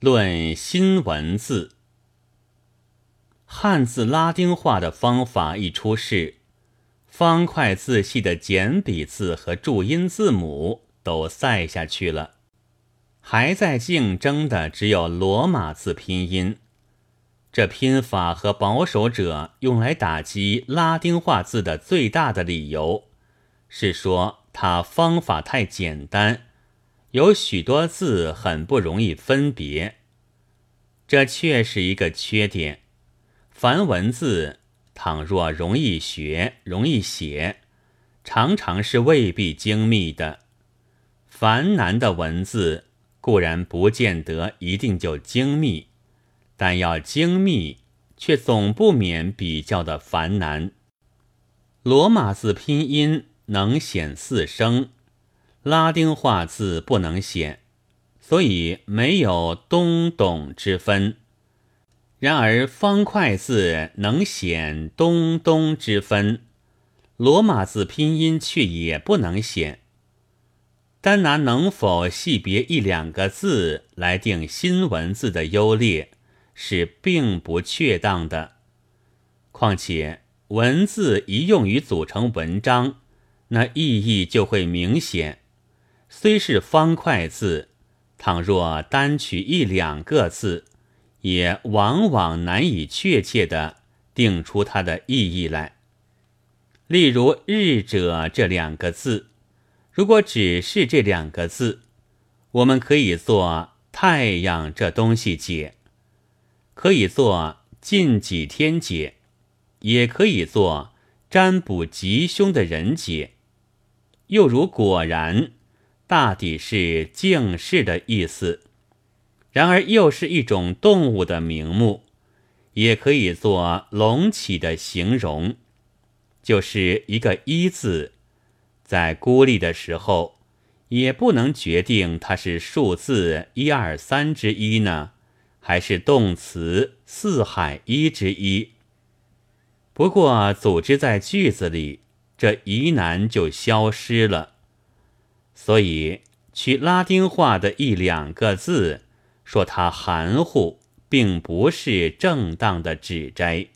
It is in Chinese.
论新文字，汉字拉丁化的方法一出世，方块字系的简笔字和注音字母都塞下去了，还在竞争的只有罗马字拼音。这拼法和保守者用来打击拉丁化字的最大的理由，是说它方法太简单。有许多字很不容易分别，这却是一个缺点。凡文字，倘若容易学、容易写，常常是未必精密的；繁难的文字，固然不见得一定就精密，但要精密，却总不免比较的繁难。罗马字拼音能显四声。拉丁化字不能写，所以没有东董之分。然而方块字能显东东之分，罗马字拼音却也不能显。单拿能否细别一两个字来定新文字的优劣，是并不确当的。况且文字一用于组成文章，那意义就会明显。虽是方块字，倘若单取一两个字，也往往难以确切的定出它的意义来。例如“日者”这两个字，如果只是这两个字，我们可以做太阳这东西解，可以做近几天解，也可以做占卜吉凶的人解。又如果然。大抵是敬事的意思，然而又是一种动物的名目，也可以做隆起的形容，就是一个一字，在孤立的时候，也不能决定它是数字一二三之一呢，还是动词四海一之一。不过组织在句子里，这疑难就消失了。所以取拉丁话的一两个字，说它含糊，并不是正当的指摘。